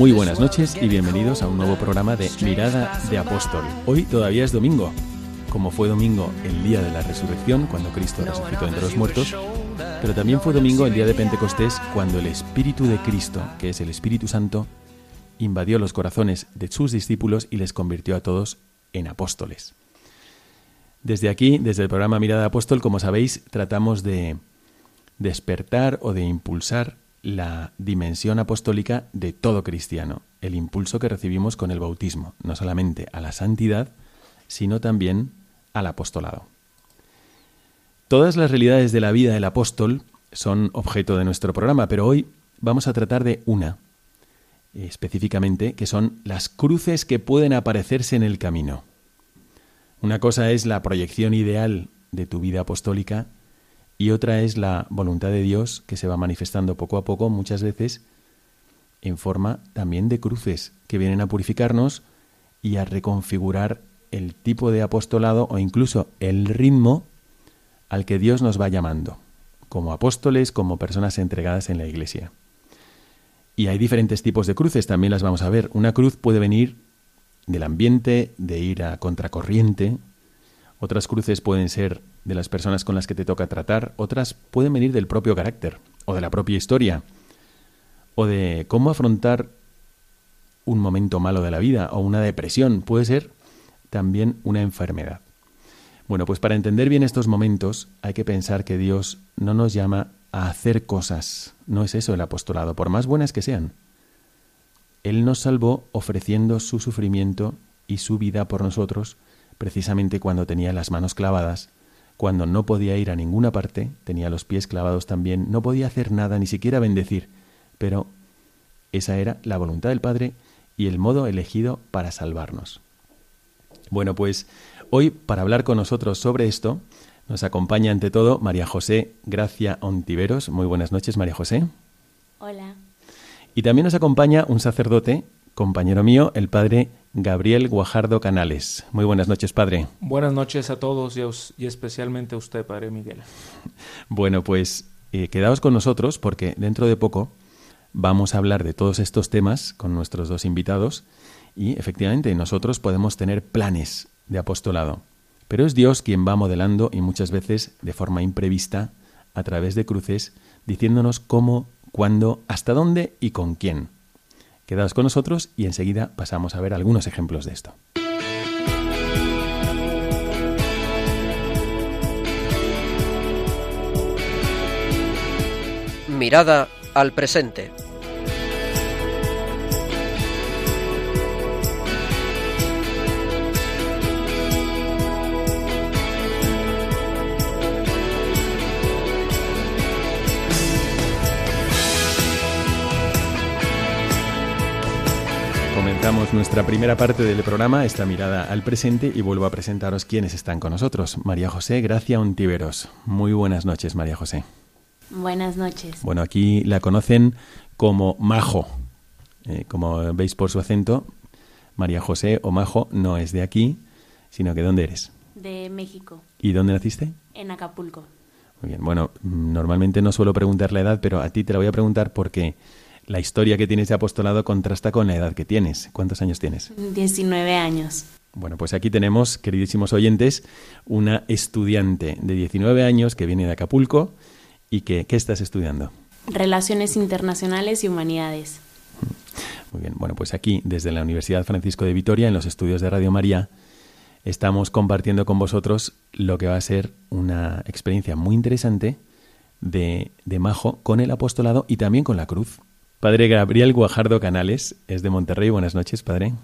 Muy buenas noches y bienvenidos a un nuevo programa de Mirada de Apóstol. Hoy todavía es domingo, como fue domingo el día de la resurrección, cuando Cristo resucitó entre los muertos, pero también fue domingo el día de Pentecostés, cuando el Espíritu de Cristo, que es el Espíritu Santo, invadió los corazones de sus discípulos y les convirtió a todos en apóstoles. Desde aquí, desde el programa Mirada de Apóstol, como sabéis, tratamos de despertar o de impulsar la dimensión apostólica de todo cristiano, el impulso que recibimos con el bautismo, no solamente a la santidad, sino también al apostolado. Todas las realidades de la vida del apóstol son objeto de nuestro programa, pero hoy vamos a tratar de una, específicamente, que son las cruces que pueden aparecerse en el camino. Una cosa es la proyección ideal de tu vida apostólica y otra es la voluntad de Dios que se va manifestando poco a poco, muchas veces en forma también de cruces que vienen a purificarnos y a reconfigurar el tipo de apostolado o incluso el ritmo al que Dios nos va llamando, como apóstoles, como personas entregadas en la Iglesia. Y hay diferentes tipos de cruces, también las vamos a ver. Una cruz puede venir del ambiente, de ir a contracorriente, otras cruces pueden ser de las personas con las que te toca tratar, otras pueden venir del propio carácter o de la propia historia o de cómo afrontar un momento malo de la vida o una depresión, puede ser también una enfermedad. Bueno, pues para entender bien estos momentos hay que pensar que Dios no nos llama a hacer cosas, no es eso el apostolado, por más buenas que sean. Él nos salvó ofreciendo su sufrimiento y su vida por nosotros, precisamente cuando tenía las manos clavadas, cuando no podía ir a ninguna parte, tenía los pies clavados también, no podía hacer nada, ni siquiera bendecir, pero esa era la voluntad del Padre y el modo elegido para salvarnos. Bueno, pues hoy para hablar con nosotros sobre esto nos acompaña ante todo María José Gracia Ontiveros. Muy buenas noches, María José. Hola. Y también nos acompaña un sacerdote, compañero mío, el padre Gabriel Guajardo Canales. Muy buenas noches, padre. Buenas noches a todos y, a y especialmente a usted, Padre Miguel. Bueno, pues eh, quedaos con nosotros porque dentro de poco vamos a hablar de todos estos temas con nuestros dos invitados y efectivamente nosotros podemos tener planes de apostolado, pero es Dios quien va modelando y muchas veces de forma imprevista a través de cruces diciéndonos cómo, cuándo, hasta dónde y con quién. Quedaos con nosotros y enseguida pasamos a ver algunos ejemplos de esto. Mirada al presente. Nuestra primera parte del programa, esta mirada al presente, y vuelvo a presentaros quienes están con nosotros. María José Gracia Ontiveros. Muy buenas noches, María José. Buenas noches. Bueno, aquí la conocen como Majo. Eh, como veis por su acento, María José o Majo no es de aquí, sino que ¿dónde eres? De México, ¿Y dónde naciste? en Acapulco. Muy bien, bueno, mm, normalmente no suelo preguntar la edad, pero a ti te la voy a preguntar porque la historia que tienes de apostolado contrasta con la edad que tienes. ¿Cuántos años tienes? 19 años. Bueno, pues aquí tenemos, queridísimos oyentes, una estudiante de 19 años que viene de Acapulco ¿Y qué, qué estás estudiando? Relaciones Internacionales y Humanidades. Muy bien, bueno, pues aquí, desde la Universidad Francisco de Vitoria, en los estudios de Radio María, estamos compartiendo con vosotros lo que va a ser una experiencia muy interesante de, de Majo con el apostolado y también con la cruz. Padre Gabriel Guajardo Canales es de Monterrey. Buenas noches, padre.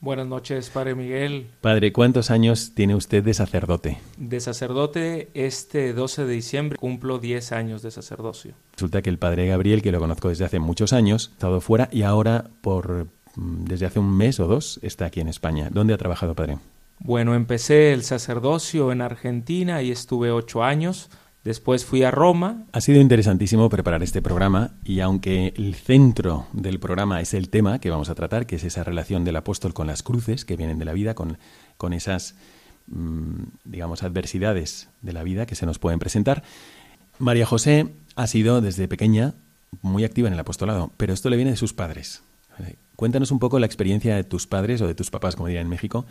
Buenas noches, Padre Miguel. Padre, ¿cuántos años tiene usted de sacerdote? De sacerdote, este 12 de diciembre cumplo 10 años de sacerdocio. Resulta que el Padre Gabriel, que lo conozco desde hace muchos años, ha estado fuera y ahora, por mm, desde hace un mes o dos, está aquí en España. ¿Dónde ha trabajado, Padre? Bueno, empecé el sacerdocio en Argentina y estuve ocho años. Después fui a Roma. Ha sido interesantísimo preparar este programa y aunque el centro del programa es el tema que vamos a tratar, que es esa relación del apóstol con las cruces que vienen de la vida, con, con esas, mmm, digamos, adversidades de la vida que se nos pueden presentar, María José ha sido desde pequeña muy activa en el apostolado, pero esto le viene de sus padres. Cuéntanos un poco la experiencia de tus padres o de tus papás, como dirían en México.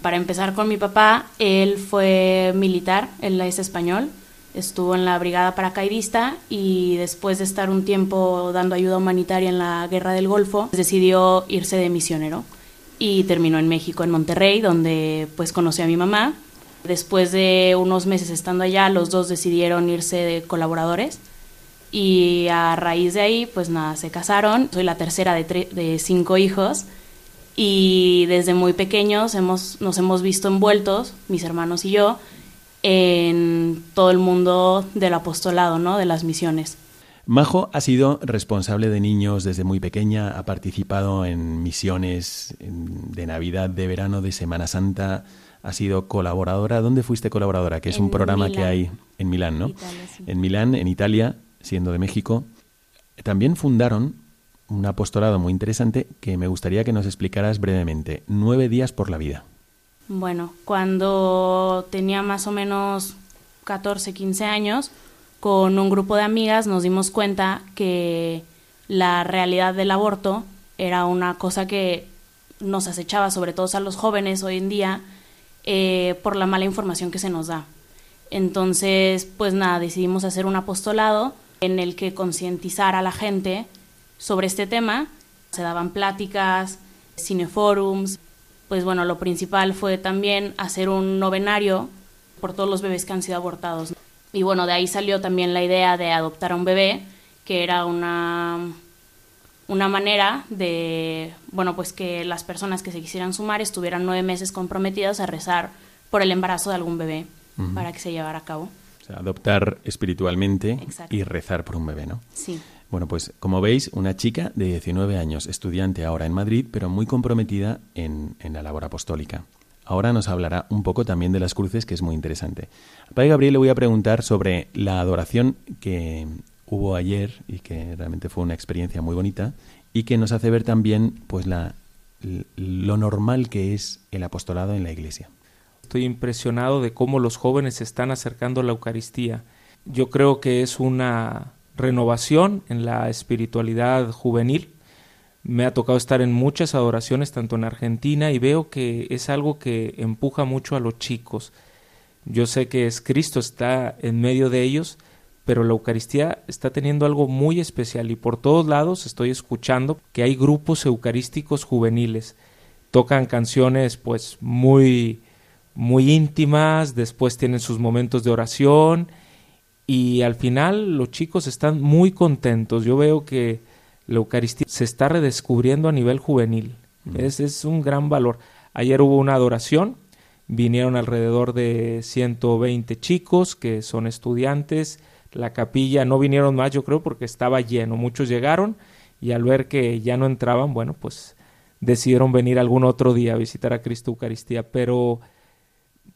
Para empezar con mi papá, él fue militar, él es español, estuvo en la brigada paracaidista y después de estar un tiempo dando ayuda humanitaria en la guerra del Golfo, decidió irse de misionero y terminó en México, en Monterrey, donde pues conoció a mi mamá. Después de unos meses estando allá, los dos decidieron irse de colaboradores y a raíz de ahí, pues nada, se casaron. Soy la tercera de, de cinco hijos y desde muy pequeños hemos, nos hemos visto envueltos, mis hermanos y yo, en todo el mundo del apostolado, ¿no? De las misiones. Majo ha sido responsable de niños desde muy pequeña, ha participado en misiones de Navidad, de verano, de Semana Santa, ha sido colaboradora. ¿Dónde fuiste colaboradora? Que es En un programa Milán. que hay en Milán, ¿no? Italia, sí. En Milán, en Italia, siendo de México. También fundaron un apostolado muy interesante que me gustaría que nos explicaras brevemente. Nueve días por la vida. Bueno, cuando tenía más o menos 14, 15 años, con un grupo de amigas nos dimos cuenta que la realidad del aborto era una cosa que nos acechaba, sobre todo a los jóvenes hoy en día, eh, por la mala información que se nos da. Entonces, pues nada, decidimos hacer un apostolado en el que concientizar a la gente sobre este tema. Se daban pláticas, cineforums, pues bueno, lo principal fue también hacer un novenario por todos los bebés que han sido abortados. Y bueno, de ahí salió también la idea de adoptar a un bebé, que era una, una manera de, bueno, pues que las personas que se quisieran sumar estuvieran nueve meses comprometidas a rezar por el embarazo de algún bebé para que se llevara a cabo. O sea, adoptar espiritualmente Exacto. y rezar por un bebé, ¿no? Sí. Bueno, pues como veis, una chica de 19 años, estudiante ahora en Madrid, pero muy comprometida en, la labor apostólica. Ahora nos hablará un poco también de las cruces, que es muy interesante. Al Padre Gabriel le voy a preguntar sobre la adoración que hubo ayer y que realmente fue una experiencia muy bonita y que nos hace ver también pues la, lo normal que es el apostolado en la iglesia. Estoy impresionado de cómo los jóvenes se están acercando a la Eucaristía. Yo creo que es una renovación en la espiritualidad juvenil. Me ha tocado estar en muchas adoraciones, tanto en Argentina, y veo que es algo que empuja mucho a los chicos. Yo sé que es Cristo está en medio de ellos, pero la Eucaristía está teniendo algo muy especial y por todos lados estoy escuchando que hay grupos eucarísticos juveniles. Tocan canciones pues muy muy íntimas, después tienen sus momentos de oración y al final los chicos están muy contentos. Yo veo que la Eucaristía se está redescubriendo a nivel juvenil. Es, es un gran valor. Ayer hubo una adoración, vinieron alrededor de 120 chicos que son estudiantes. La capilla no vinieron más, yo creo, porque estaba lleno. Muchos llegaron y al ver que ya no entraban, bueno, pues decidieron venir algún otro día a visitar a Cristo Eucaristía. Pero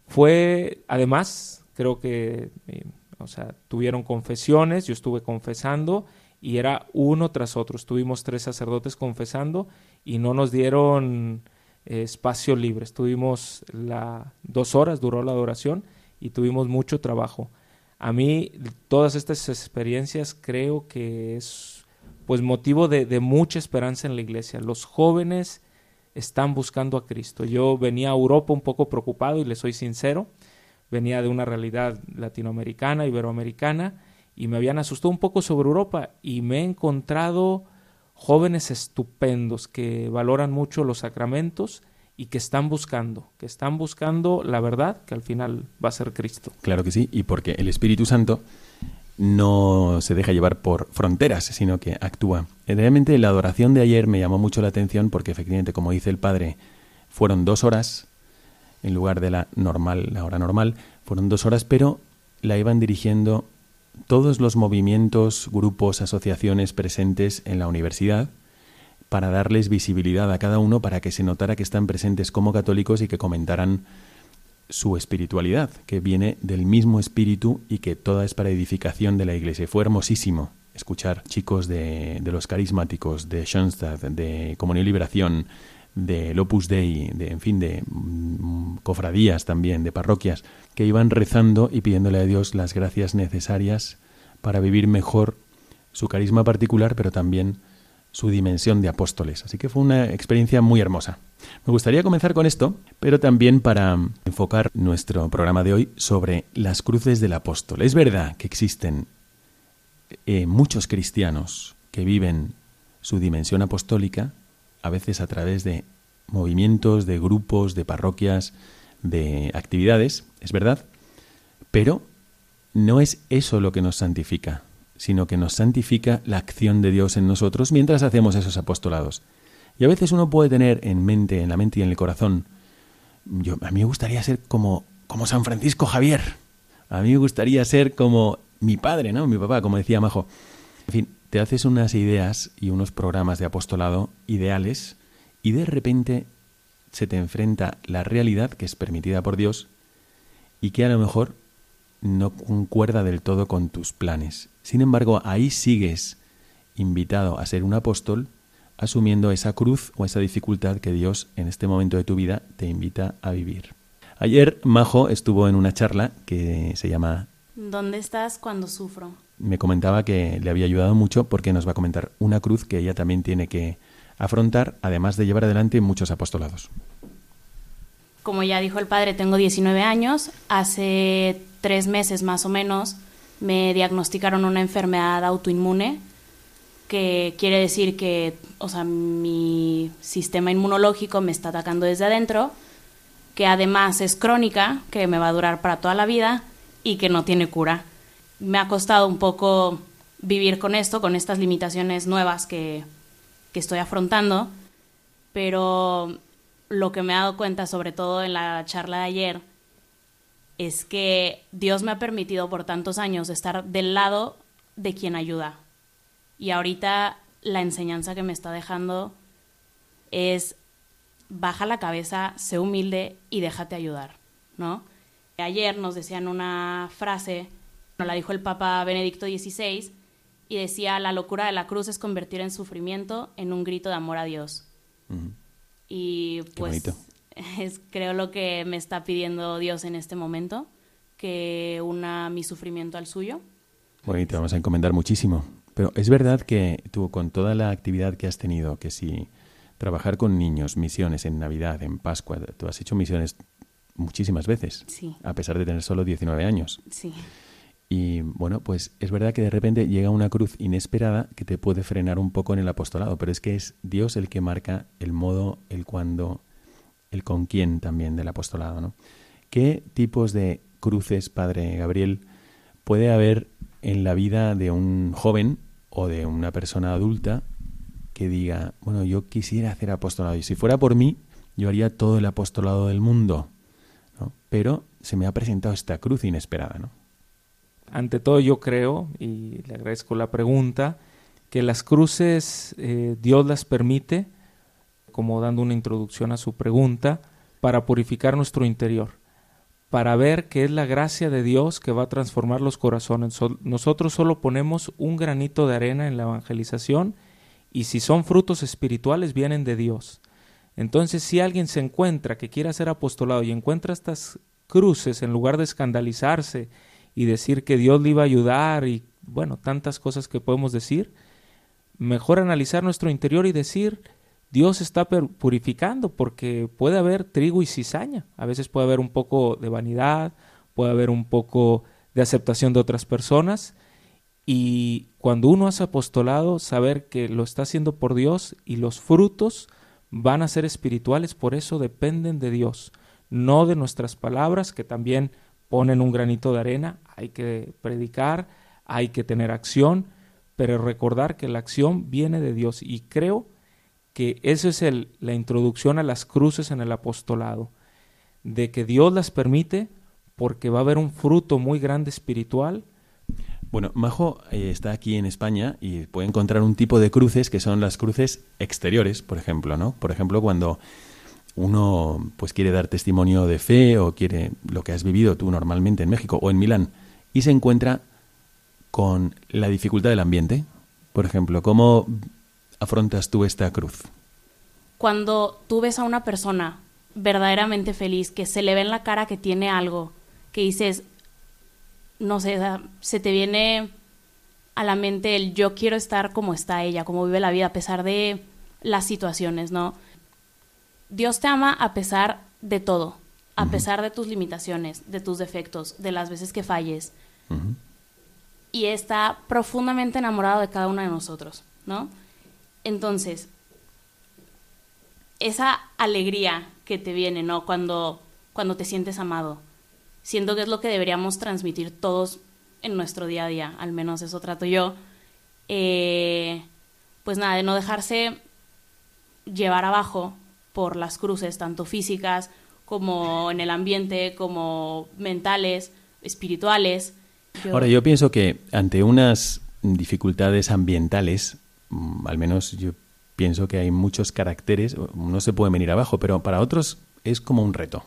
fue, además, creo que, eh, o sea, tuvieron confesiones, yo estuve confesando y era uno tras otro. Estuvimos tres sacerdotes confesando y no nos dieron eh, espacio libre. Estuvimos la, dos horas, duró la adoración y tuvimos mucho trabajo. A mí todas estas experiencias creo que es pues motivo de, de mucha esperanza en la iglesia. Los jóvenes están buscando a Cristo. Yo venía a Europa un poco preocupado y le soy sincero. Venía de una realidad latinoamericana, iberoamericana, y me habían asustado un poco sobre Europa y me he encontrado jóvenes estupendos que valoran mucho los sacramentos y que están buscando, que están buscando la verdad, que al final va a ser Cristo. Claro que sí, y porque el Espíritu Santo no se deja llevar por fronteras, sino que actúa. Realmente la adoración de ayer me llamó mucho la atención porque efectivamente, como dice el Padre, fueron dos horas en lugar de la normal, la hora normal, fueron dos horas, pero la iban dirigiendo todos los movimientos, grupos, asociaciones presentes en la universidad para darles visibilidad a cada uno para que se notara que están presentes como católicos y que comentaran su espiritualidad, que viene del mismo espíritu y que toda es para edificación de la iglesia. Fue hermosísimo escuchar chicos de, de los carismáticos, de Schoenstatt, de Comunión y Liberación, de Opus Dei, de, en fin, de mm, cofradías también, de parroquias, que iban rezando y pidiéndole a Dios las gracias necesarias para vivir mejor su carisma particular, pero también su dimensión de apóstoles. Así que fue una experiencia muy hermosa. Me gustaría comenzar con esto, pero también para enfocar nuestro programa de hoy sobre las cruces del apóstol. Es verdad que existen eh, muchos cristianos que viven su dimensión apostólica, a veces a través de movimientos, de grupos, de parroquias, de actividades, es verdad, pero no es eso lo que nos santifica sino que nos santifica la acción de Dios en nosotros mientras hacemos esos apostolados. Y a veces uno puede tener en mente, en la mente y en el corazón, yo, a mí me gustaría ser como, como San Francisco Javier, a mí me gustaría ser como mi padre, ¿no? Mi papá, como decía Majo. En fin, te haces unas ideas y unos programas de apostolado ideales y de repente se te enfrenta la realidad que es permitida por Dios y que a lo mejor no concuerda del todo con tus planes. Sin embargo, ahí sigues invitado a ser un apóstol, asumiendo esa cruz o esa dificultad que Dios en este momento de tu vida te invita a vivir. Ayer Majo estuvo en una charla que se llama ¿Dónde estás cuando sufro? Me comentaba que le había ayudado mucho porque nos va a comentar una cruz que ella también tiene que afrontar, además de llevar adelante muchos apostolados. Como ya dijo el padre, tengo 19 años. Hace tres meses más o menos me diagnosticaron una enfermedad autoinmune, que quiere decir que, o sea, mi sistema inmunológico me está atacando desde adentro, que además es crónica, que me va a durar para toda la vida y que no tiene cura. Me ha costado un poco vivir con esto, con estas limitaciones nuevas que, que estoy afrontando, pero lo que me he dado cuenta, sobre todo en la charla de ayer, es que Dios me ha permitido por tantos años estar del lado de quien ayuda. Y ahorita la enseñanza que me está dejando es baja la cabeza, sé humilde y déjate ayudar, ¿no? Ayer nos decían una frase, la dijo el Papa Benedicto XVI, y decía, la locura de la cruz es convertir en sufrimiento en un grito de amor a Dios. Y pues es creo lo que me está pidiendo Dios en este momento, que una mi sufrimiento al suyo. Bueno, y te vamos a encomendar muchísimo. Pero es verdad que tú, con toda la actividad que has tenido, que si trabajar con niños, misiones en Navidad, en Pascua, tú has hecho misiones muchísimas veces, sí. a pesar de tener solo 19 años. Sí. Y bueno, pues es verdad que de repente llega una cruz inesperada que te puede frenar un poco en el apostolado, pero es que es Dios el que marca el modo, el cuándo, el con quién también del apostolado. ¿no? ¿Qué tipos de cruces, Padre Gabriel, puede haber en la vida de un joven o de una persona adulta que diga, bueno, yo quisiera hacer apostolado y si fuera por mí, yo haría todo el apostolado del mundo, ¿no? pero se me ha presentado esta cruz inesperada, ¿no? Ante todo yo creo, y le agradezco la pregunta, que las cruces eh, Dios las permite, como dando una introducción a su pregunta, para purificar nuestro interior, para ver que es la gracia de Dios que va a transformar los corazones. nosotros solo ponemos un granito de arena en la evangelización y si son frutos espirituales vienen de Dios. Entonces, si alguien se encuentra que quiera ser apostolado y encuentra estas cruces en lugar de escandalizarse y decir que Dios le iba a ayudar y bueno, tantas cosas que podemos decir, mejor analizar nuestro interior y decir, Dios está purificando porque puede haber trigo y cizaña, a veces puede haber un poco de vanidad, puede haber un poco de aceptación de otras personas. Y cuando uno hace apostolado, saber que lo está haciendo por Dios y los frutos van a ser espirituales, por eso dependen de Dios, no de nuestras palabras, que también ponen un granito de arena, hay que predicar, hay que tener acción, pero recordar que la acción viene de Dios y creo que esa es el, la introducción a las cruces en el apostolado, de que Dios las permite porque va a haber un fruto muy grande espiritual. Bueno, Majo eh, está aquí en España y puede encontrar un tipo de cruces que son las cruces exteriores, por ejemplo, ¿no? Por ejemplo, cuando uno pues quiere dar testimonio de fe o quiere lo que has vivido tú normalmente en México o en Milán y se encuentra con la dificultad del ambiente. Por ejemplo, ¿cómo afrontas tú esta cruz? Cuando tú ves a una persona verdaderamente feliz, que se le ve en la cara que tiene algo, que dices, no sé, se te viene a la mente el yo quiero estar como está ella, como vive la vida, a pesar de las situaciones, ¿no? Dios te ama a pesar de todo, a pesar de tus limitaciones, de tus defectos, de las veces que falles. Y está profundamente enamorado de cada uno de nosotros, ¿no? Entonces, esa alegría que te viene, ¿no? Cuando, cuando te sientes amado. Siento que es lo que deberíamos transmitir todos en nuestro día a día, al menos eso trato yo. Eh, pues nada, de no dejarse llevar abajo por las cruces, tanto físicas como en el ambiente, como mentales, espirituales. Ahora, yo pienso que ante unas dificultades ambientales, mm, al menos yo pienso que hay muchos caracteres, no se puede venir abajo, pero para otros es como un reto.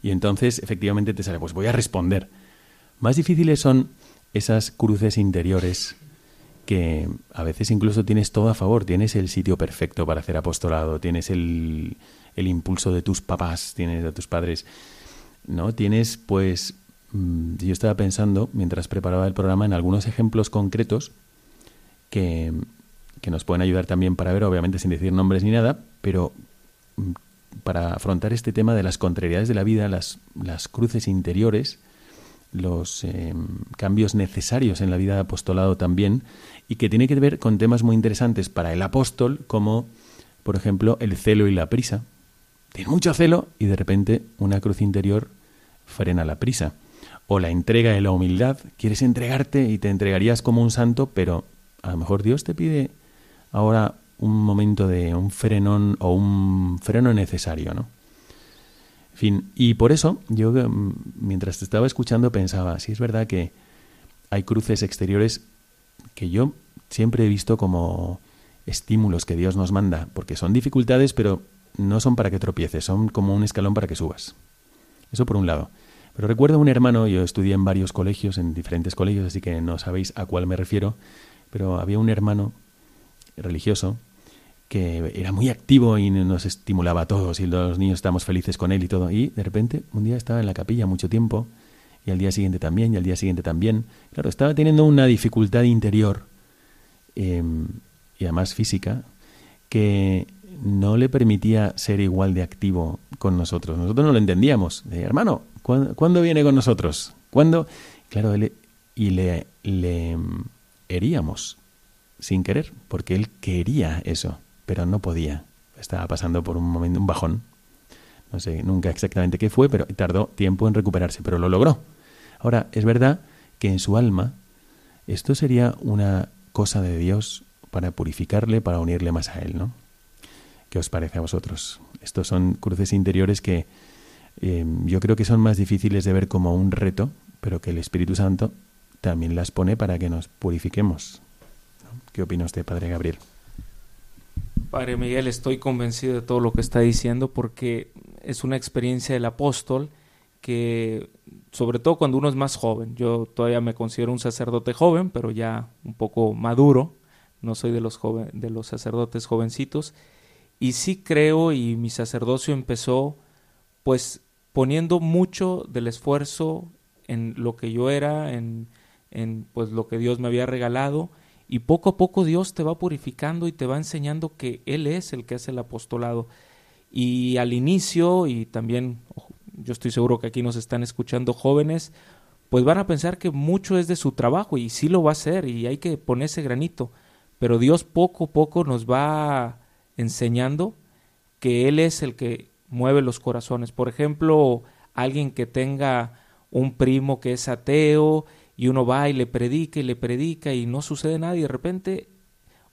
Y entonces efectivamente te sale, pues voy a responder. Más difíciles son esas cruces interiores que a veces incluso tienes todo a favor, tienes el sitio perfecto para hacer apostolado, tienes el, el impulso de tus papás, tienes de tus padres, ¿no? Tienes pues Mm, yo estaba pensando, mientras preparaba el programa, en algunos ejemplos concretos que, que nos pueden ayudar también para ver, obviamente sin decir nombres ni nada, pero mm, para afrontar este tema de las contrariedades de la vida, las, las cruces interiores, los em, cambios necesarios en la vida de apostolado también, y que tiene que ver con temas muy interesantes para el apóstol, como, por ejemplo, el celo y la prisa. Tiene mucho celo y de repente una cruz interior frena la prisa o la entrega de la humildad. Quieres entregarte y te entregarías como un santo, pero a lo mejor Dios te pide ahora un momento de un frenón o un freno necesario, ¿no? En fin, y por eso yo mm, mientras te estaba escuchando pensaba, si es verdad que hay cruces exteriores que yo siempre he visto como estímulos que Dios nos manda, porque son dificultades, pero no son para que tropieces, son como un escalón para que subas. Eso por un lado. Pero recuerdo un hermano, yo estudié en varios colegios, en diferentes colegios, así que no sabéis a cuál me refiero, pero había un hermano religioso que era muy activo y nos estimulaba a todos y los niños estábamos felices con él y todo. Y de repente un día estaba en la capilla mucho tiempo y al día siguiente también y al día siguiente también. Claro, estaba teniendo una dificultad interior em, y además física que no le permitía ser igual de activo con nosotros. Nosotros no lo entendíamos. hermano, ¿Cuándo, viene con nosotros? ¿Cuándo? Claro, y le, le heríamos sin querer, porque él quería eso, pero no podía. Estaba pasando por un momento, un bajón. No sé nunca exactamente qué fue, pero tardó tiempo en recuperarse, pero lo logró. Ahora, es verdad que en su alma esto sería una cosa de Dios para purificarle, para unirle más a Él, ¿no? ¿Qué os parece a vosotros? Estos son cruces interiores que eh, yo creo que son más difíciles de ver como un reto, pero que el Espíritu Santo también las pone para que nos purifiquemos. ¿Qué opina usted, Padre Gabriel? Padre Miguel, estoy convencido de todo lo que está diciendo porque es una experiencia del apóstol que, sobre todo cuando uno es más joven, yo todavía me considero un sacerdote joven, pero ya un poco maduro, no soy de los, de los sacerdotes jovencitos, y sí creo y mi sacerdocio empezó pues poniendo mucho del esfuerzo en lo que yo era, en, en pues lo que Dios me había regalado, y poco a poco Dios te va purificando y te va enseñando que Él es el que hace el apostolado. Y al inicio, y también yo estoy seguro que aquí nos están escuchando jóvenes, pues van a pensar que mucho es de su trabajo y sí lo va a hacer y hay que ponerse granito. Pero Dios poco a poco nos va enseñando que Él es el que mueve los corazones. Por ejemplo, alguien que tenga un primo que es ateo y uno va y le predica y le predica y no sucede nada y de repente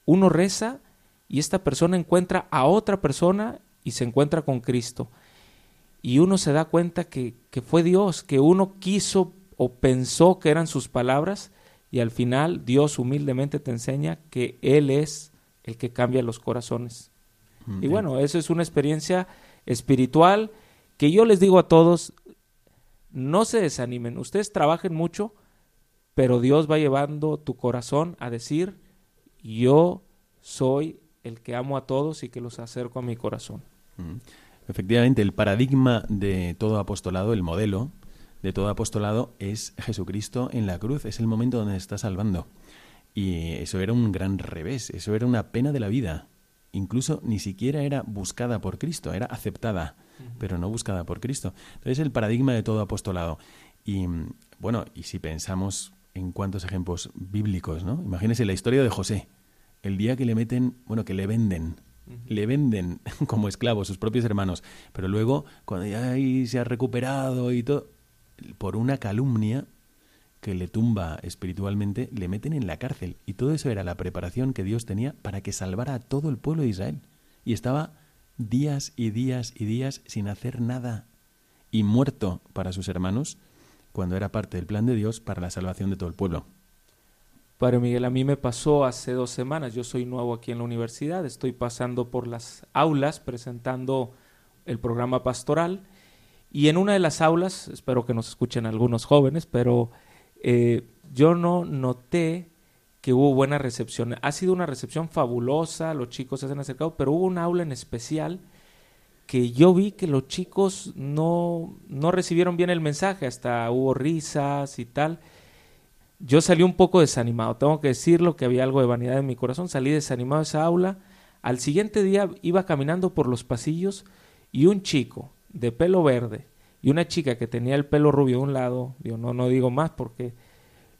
uno reza y esta persona encuentra a otra persona y se encuentra con Cristo. Y uno se da cuenta que, que fue Dios, que uno quiso o pensó que eran sus palabras y al final Dios humildemente te enseña que Él es el que cambia los corazones. Mm, y bueno, eso es una experiencia espiritual que yo les digo a todos, no se desanimen, ustedes trabajen mucho, pero Dios va llevando tu corazón a decir, yo soy el que amo a todos y que los acerco a mi corazón. Mm. Efectivamente, el paradigma de todo apostolado, el modelo de todo apostolado es Jesucristo en la cruz, es el momento donde está salvando. Y eso era un gran revés, eso era una pena de la vida. Incluso ni siquiera era buscada por Cristo, era aceptada, pero no buscada por Cristo. Entonces el paradigma de todo apostolado. Y bueno, y si pensamos en cuántos ejemplos bíblicos, ¿no? Imagínense la historia de José el día que le meten, bueno, que le venden, le venden como esclavo sus propios hermanos, pero luego, cuando ya se ha recuperado y todo, por una calumnia que le tumba espiritualmente, le meten en la cárcel. Y todo eso era la preparación que Dios tenía para que salvara a todo el pueblo de Israel. Y estaba días y días y días sin hacer nada y muerto para sus hermanos cuando era parte del plan de Dios para la salvación de todo el pueblo. Padre Miguel, a mí me pasó hace dos semanas, yo soy nuevo aquí en la universidad, estoy pasando por las aulas presentando el programa pastoral. Y en una de las aulas, espero que nos escuchen algunos jóvenes, pero eh, yo no noté que hubo buena recepción. Ha sido una recepción fabulosa, los chicos se han acercado, pero hubo un aula en especial que yo vi que los chicos no, no recibieron bien el mensaje, hasta hubo risas y tal yo salí un poco desanimado, tengo que decirlo que había algo de vanidad en mi corazón, salí desanimado de esa aula. Al siguiente día iba caminando por los pasillos y un chico de pelo verde y una chica que tenía el pelo rubio de un lado, yo no, no digo más porque,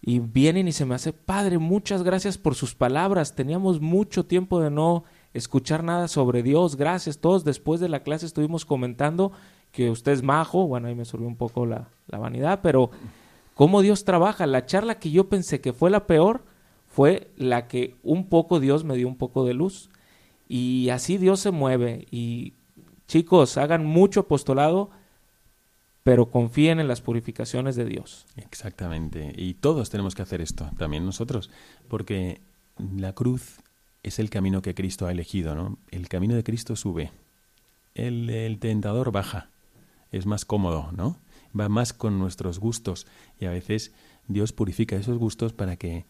y vienen y se me hace, padre, muchas gracias por sus palabras, teníamos mucho tiempo de no escuchar nada sobre Dios, gracias, todos después de la clase estuvimos comentando que usted es majo, bueno, ahí me subió un poco la, la vanidad, pero cómo Dios trabaja. La charla que yo pensé que fue la peor fue la que un poco Dios me dio un poco de luz. Y así Dios se mueve. Y chicos, hagan mucho apostolado, pero confíen en las purificaciones de Dios. Exactamente. Y todos tenemos que hacer esto, también nosotros, porque la cruz es el camino que Cristo ha elegido, ¿no? El camino de Cristo sube. El, el tentador baja. Es más cómodo, ¿no? Va más con nuestros gustos y a veces Dios purifica esos gustos para que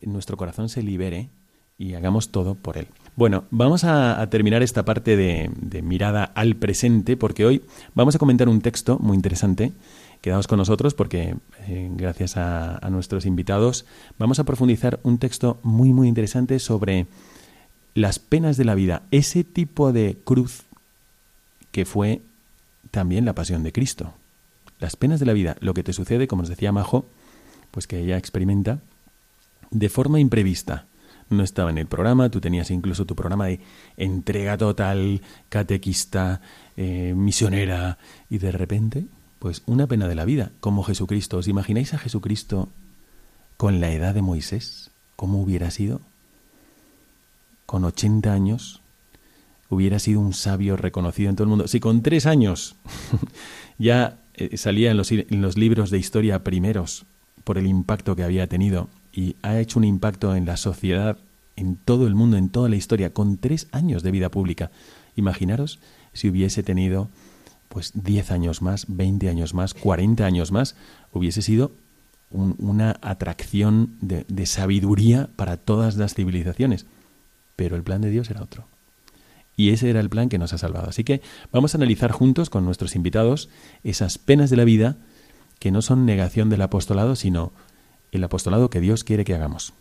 nuestro corazón se libere y hagamos todo por Él. Bueno, vamos a, terminar esta parte de, mirada al presente porque hoy vamos a comentar un texto muy interesante. Quedaos con nosotros porque eh, gracias a, a nuestros invitados vamos a profundizar un texto muy muy interesante sobre las penas de la vida, ese tipo de cruz que fue también la pasión de Cristo. Las penas de la vida, lo que te sucede, como nos decía Majo, pues que ella experimenta de forma imprevista. No estaba en el programa, tú tenías incluso tu programa de entrega total, catequista, eh, misionera, y de repente, pues una pena de la vida, como Jesucristo. ¿Os imagináis a Jesucristo con la edad de Moisés? ¿Cómo hubiera sido? Con 80 años, hubiera sido un sabio reconocido en todo el mundo. Si con tres años ya eh, salía en los, en los libros de historia primeros por el impacto que había tenido y ha hecho un impacto en la sociedad, en todo el mundo, en toda la historia, con tres años de vida pública. Imaginaros si hubiese tenido pues 10 años más, 20 años más, 40 años más, hubiese sido una atracción de sabiduría para todas las civilizaciones. Pero el plan de Dios era otro. Y ese era el plan que nos ha salvado. Así que vamos a analizar juntos con nuestros invitados esas penas de la vida que no son negación del apostolado, sino el apostolado que Dios quiere que hagamos.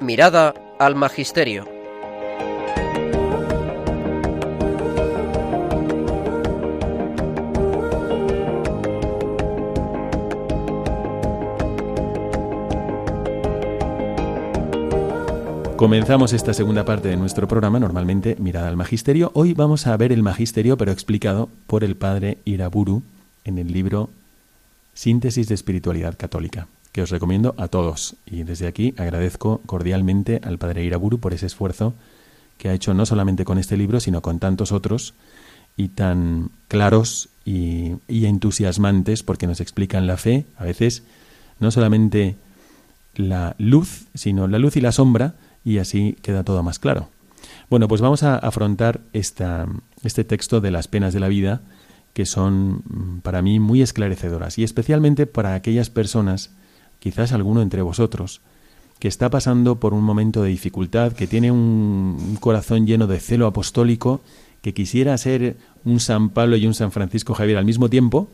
Mirada al Magisterio. Comenzamos esta segunda parte de nuestro programa, normalmente Mirada al Magisterio. Hoy vamos a ver el Magisterio, pero explicado por el padre Iraburu en el libro Síntesis de Espiritualidad Católica, que os recomiendo a todos. Y desde aquí agradezco cordialmente al padre Iraburu por ese esfuerzo que ha hecho no solamente con este libro, sino con tantos otros y tan claros y, y entusiasmantes porque nos explican la fe, a veces no solamente la luz, sino la luz y la sombra, y así queda todo más claro. Bueno, pues vamos a afrontar esta, este texto de las penas de la vida, que son mm, para mí muy esclarecedoras, y especialmente para aquellas personas, quizás alguno entre vosotros, que está pasando por un momento de dificultad, que tiene un corazón lleno de celo apostólico, que quisiera ser un San Pablo y un San Francisco Javier al mismo tiempo,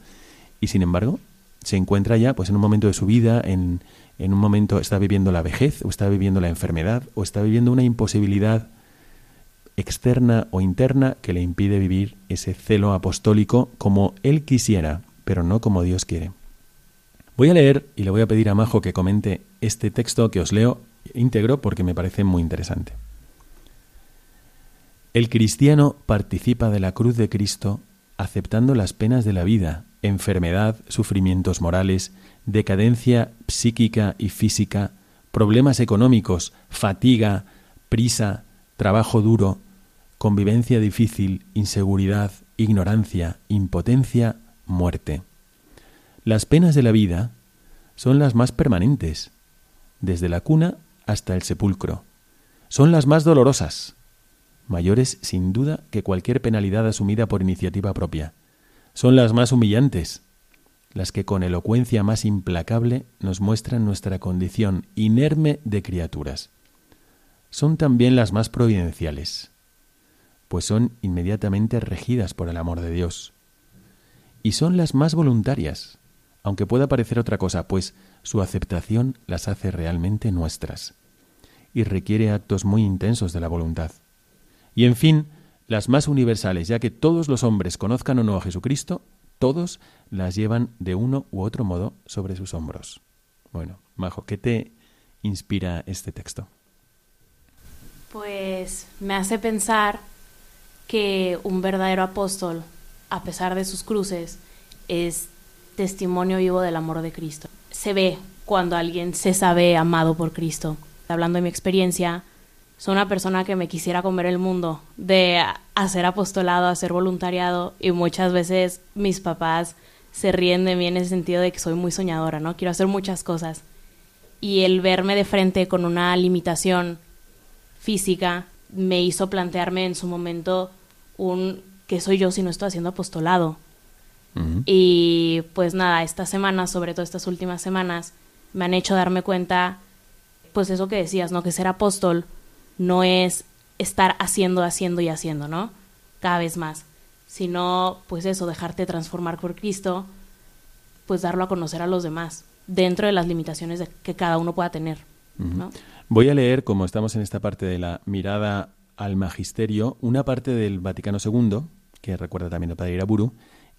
y sin embargo se encuentra ya pues en un momento de su vida, en, en un momento está viviendo la vejez, o está viviendo la enfermedad, o está viviendo una imposibilidad externa o interna que le impide vivir ese celo apostólico como él quisiera, pero no como Dios quiere. Voy a leer y le voy a pedir a Majo que comente este texto que os leo íntegro porque me parece muy interesante. El cristiano participa de la cruz de Cristo aceptando las penas de la vida, enfermedad, sufrimientos morales, decadencia psíquica y física, problemas económicos, fatiga, prisa, trabajo duro, convivencia difícil, inseguridad, ignorancia, impotencia, muerte. Las penas de la vida son las más permanentes, desde la cuna hasta el sepulcro. Son las más dolorosas, mayores sin duda que cualquier penalidad asumida por iniciativa propia. Son las más humillantes, las que con elocuencia más implacable nos muestran nuestra condición inerme de criaturas. Son también las más providenciales, pues son inmediatamente regidas por el amor de Dios. Y son las más voluntarias, aunque pueda parecer otra cosa, pues su aceptación las hace realmente nuestras, y requiere actos muy intensos de la voluntad. Y en fin, las más universales, ya que todos los hombres conozcan o no a Jesucristo, todos las llevan de uno u otro modo sobre sus hombros. Bueno, Majo, ¿qué te inspira este texto? Pues me hace pensar que un verdadero apóstol, a pesar de sus cruces, es testimonio vivo del amor de Cristo. Se ve cuando alguien se sabe amado por Cristo. Hablando de mi experiencia, soy una persona que me quisiera comer el mundo, de hacer apostolado, hacer voluntariado, y muchas veces mis papás se ríen de mí en ese sentido de que soy muy soñadora, ¿no? Quiero hacer muchas cosas. Y el verme de frente con una limitación física me hizo plantearme en su momento un ¿qué soy yo si no estoy haciendo apostolado? Y pues nada, estas semanas, sobre todo estas últimas semanas, me han hecho darme cuenta, pues eso que decías, ¿no? Que ser apóstol no es estar haciendo, haciendo y haciendo, ¿no? Cada vez más, sino pues eso, dejarte transformar por Cristo, pues darlo a conocer a los demás, dentro de las limitaciones que cada uno pueda tener. ¿no? Voy a leer, como estamos en esta parte de la mirada al magisterio, una parte del Vaticano II, que recuerda también al padre Iraburu,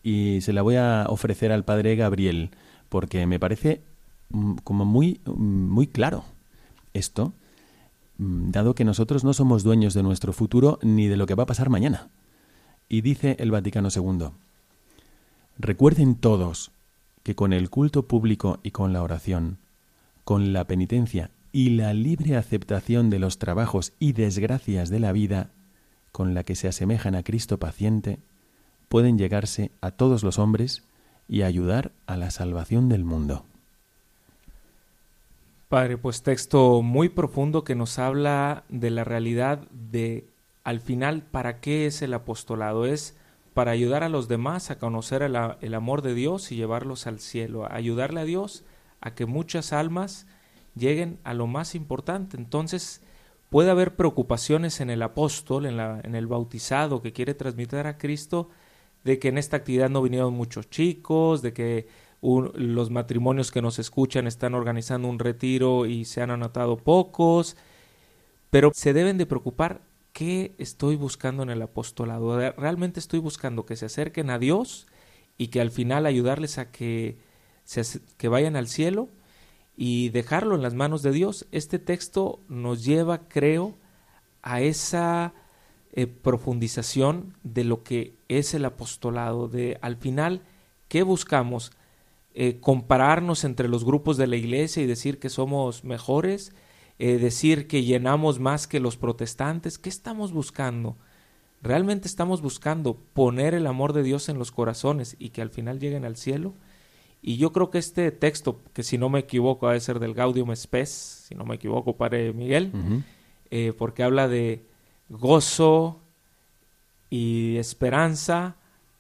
y se la voy a ofrecer al padre Gabriel, porque me parece mm, como muy, mm, muy claro esto, dado que nosotros no somos dueños de nuestro futuro ni de lo que va a pasar mañana. Y dice el Vaticano II, recuerden todos que con el culto público y con la oración, con la penitencia y la libre aceptación de los trabajos y desgracias de la vida, con la que se asemejan a Cristo paciente, pueden llegarse a todos los hombres y ayudar a la salvación del mundo. Padre, pues texto muy profundo que nos habla de la realidad de, al final, ¿para qué es el apostolado? Es para ayudar a los demás a conocer el, amor de Dios y llevarlos al cielo, ayudarle a Dios a que muchas almas lleguen a lo más importante. Entonces, puede haber preocupaciones en el apóstol, en, la, en el bautizado que quiere transmitir a Cristo, de que en esta actividad no vinieron muchos chicos, de que los matrimonios que nos escuchan están organizando un retiro y se han anotado pocos, pero se deben de preocupar qué estoy buscando en el apostolado. Realmente estoy buscando que se acerquen a Dios y que al final ayudarles a que, se, que vayan al cielo y dejarlo en las manos de Dios. Este texto nos lleva, creo, a esa eh, profundización de lo que es el apostolado, de al final, ¿qué buscamos? Eh, compararnos entre los grupos de la iglesia y decir que somos mejores, eh, decir que llenamos más que los protestantes, ¿qué estamos buscando? ¿Realmente estamos buscando poner el amor de Dios en los corazones y que al final lleguen al cielo? Y yo creo que este texto, que si no me equivoco, debe ser del Gaudium Spes, si no me equivoco, Padre Miguel, eh, porque habla de gozo y esperanza,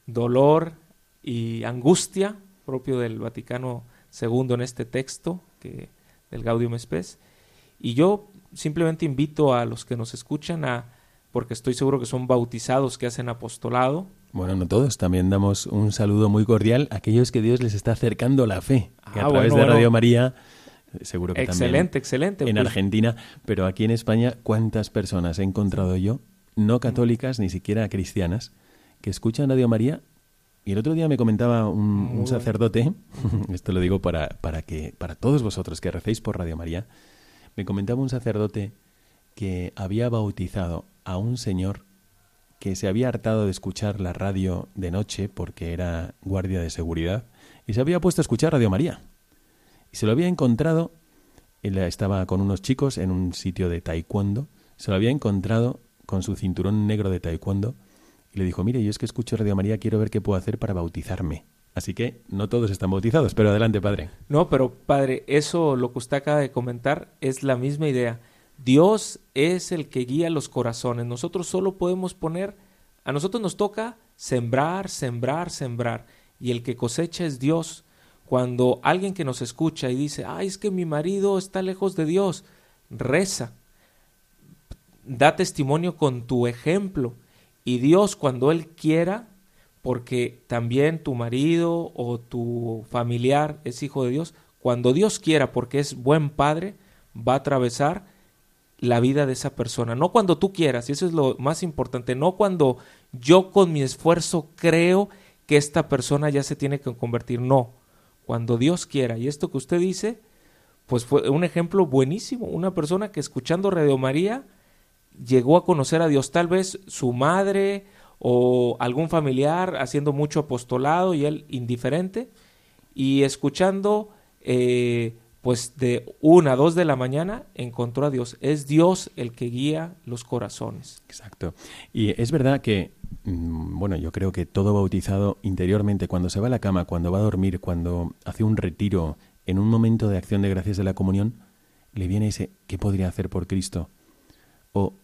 dolor y angustia, propio del Vaticano II en este texto, que, del Gaudium Spes. Y yo simplemente invito a los que nos escuchan a, porque estoy seguro que son bautizados que hacen apostolado, bueno, no todos. También damos un saludo muy cordial a aquellos que Dios les está acercando la fe. Que a Ah, través bueno, de Radio bueno. María, seguro que excelente, excelente. también en pues, Argentina, pero aquí en España, ¿cuántas personas he encontrado yo, no católicas, ni siquiera cristianas, que escuchan Radio María? Y el otro día me comentaba un, sacerdote, esto lo digo para, para, que, para todos vosotros que recéis por Radio María, me comentaba un sacerdote que había bautizado a un señor que se había hartado de escuchar la radio de noche porque era guardia de seguridad y se había puesto a escuchar Radio María. Y se lo había encontrado, él estaba con unos chicos en un sitio de taekwondo, se lo había encontrado con su cinturón negro de taekwondo le dijo, mire, yo es que escucho Radio María, quiero ver qué puedo hacer para bautizarme. Así que no todos están bautizados, pero adelante, padre. No, pero padre, eso lo que usted acaba de comentar es la misma idea. Dios es el que guía los corazones. Nosotros solo podemos poner, a nosotros nos toca sembrar, sembrar, sembrar. Y el que cosecha es Dios. Cuando alguien que nos escucha y dice, ay, es que mi marido está lejos de Dios, reza. Da testimonio con tu ejemplo. Y Dios, cuando Él quiera, porque también tu marido o tu familiar es hijo de Dios, cuando Dios quiera, porque es buen padre, va a atravesar la vida de esa persona, no cuando tú quieras, y eso es lo más importante, no cuando yo con mi esfuerzo creo que esta persona ya se tiene que convertir, no, cuando Dios quiera. Y esto que usted dice, pues fue un ejemplo buenísimo, una persona que escuchando Radio María llegó a conocer a Dios, tal vez su madre o algún familiar haciendo mucho apostolado y él indiferente, y escuchando eh, pues de una a dos de la mañana encontró a Dios. Es Dios el que guía los corazones. Exacto. Y es verdad que, mm, bueno, yo creo que todo bautizado interiormente, cuando se va a la cama, cuando va a dormir, cuando hace un retiro, en un momento de acción de gracias de la comunión, le viene ese, ¿qué podría hacer por Cristo? O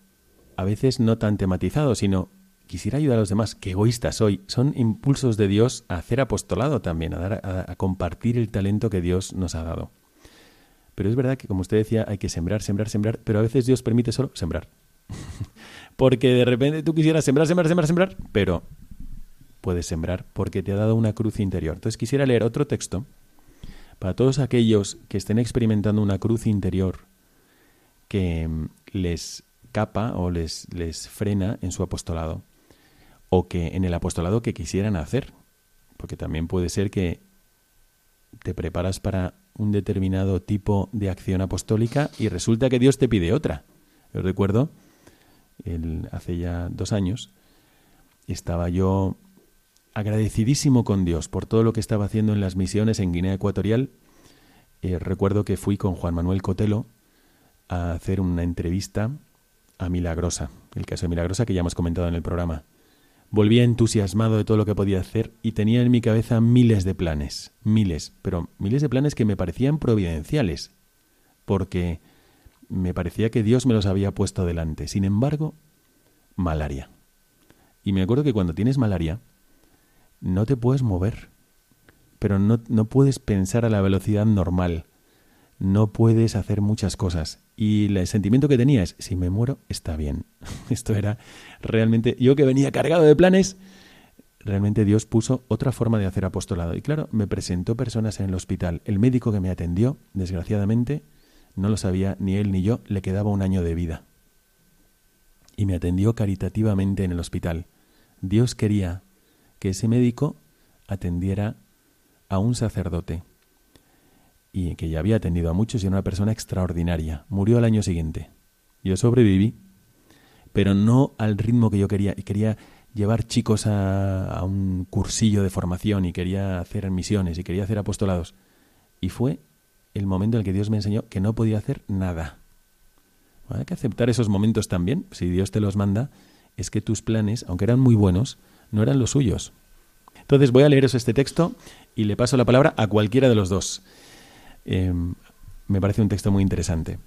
a veces no tan tematizado, sino quisiera ayudar a los demás, qué egoísta soy. Son impulsos de Dios a hacer apostolado también, a, dar, a, a compartir el talento que Dios nos ha dado. Pero es verdad que, como usted decía, hay que sembrar, sembrar, sembrar, pero a veces Dios permite solo sembrar. porque de repente tú quisieras sembrar, sembrar, sembrar, sembrar, pero puedes sembrar porque te ha dado una cruz interior. Entonces quisiera leer otro texto para todos aquellos que estén experimentando una cruz interior que mm, les capa o les, les frena en su apostolado o que en el apostolado que quisieran hacer. Porque también puede ser que te preparas para un determinado tipo de acción apostólica y resulta que Dios te pide otra. Yo recuerdo, hace ya dos años, estaba yo agradecidísimo con Dios por todo lo que estaba haciendo en las misiones en Guinea Ecuatorial. Eh, recuerdo que fui con Juan Manuel Cotelo a hacer una entrevista Milagrosa, el caso de Milagrosa que ya hemos comentado en el programa. Volvía entusiasmado de todo lo que podía hacer y tenía en mi cabeza miles de planes, miles, pero miles de planes que me parecían providenciales, porque me parecía que Dios me los había puesto delante. Sin embargo, malaria. Y me acuerdo que cuando tienes malaria, no te puedes mover, pero no, no puedes pensar a la velocidad normal, no puedes hacer muchas cosas. Y el sentimiento que tenía es, si me muero, está bien. Esto era realmente, yo que venía cargado de planes, realmente Dios puso otra forma de hacer apostolado. Y claro, me presentó personas en el hospital. El médico que me atendió, desgraciadamente, no lo sabía ni él ni yo, le quedaba un año de vida. Y me atendió caritativamente en el hospital. Dios quería que ese médico atendiera a un sacerdote. Y que ya había atendido a muchos y era una persona extraordinaria. Murió al año siguiente. Yo sobreviví, pero no al ritmo que yo quería. Y quería llevar chicos a, un cursillo de formación y quería hacer misiones y quería hacer apostolados. Y fue el momento en el que Dios me enseñó que no podía hacer nada. Hay que aceptar esos momentos también. Si Dios te los manda, es que tus planes, aunque eran muy buenos, no eran los suyos. Entonces voy a leeros este texto y le paso la palabra a cualquiera de los dos. Em, me parece un texto muy interesante.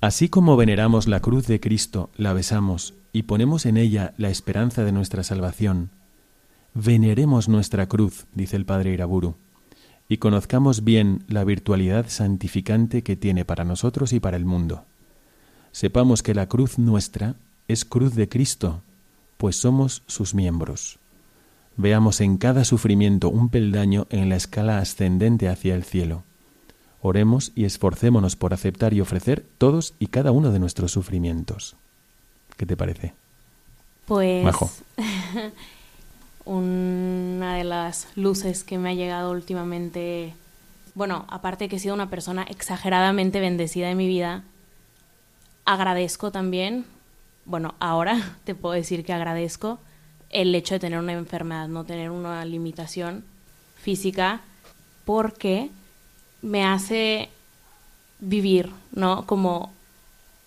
Así como veneramos la cruz de Cristo, la besamos y ponemos en ella la esperanza de nuestra salvación, veneremos nuestra cruz, dice el Padre Iraburu, y conozcamos bien la virtualidad santificante que tiene para nosotros y para el mundo. Sepamos que la cruz nuestra es cruz de Cristo, pues somos sus miembros. Veamos en cada sufrimiento un peldaño en la escala ascendente hacia el cielo Oremos y esforcémonos por aceptar y ofrecer todos y cada uno de nuestros sufrimientos. ¿Qué te parece? Pues una de las luces que me ha llegado últimamente, bueno, aparte que he sido una persona exageradamente bendecida en mi vida, agradezco también, bueno, ahora te puedo decir que agradezco el hecho de tener una enfermedad, no tener una limitación física, porque me hace vivir, ¿no? Como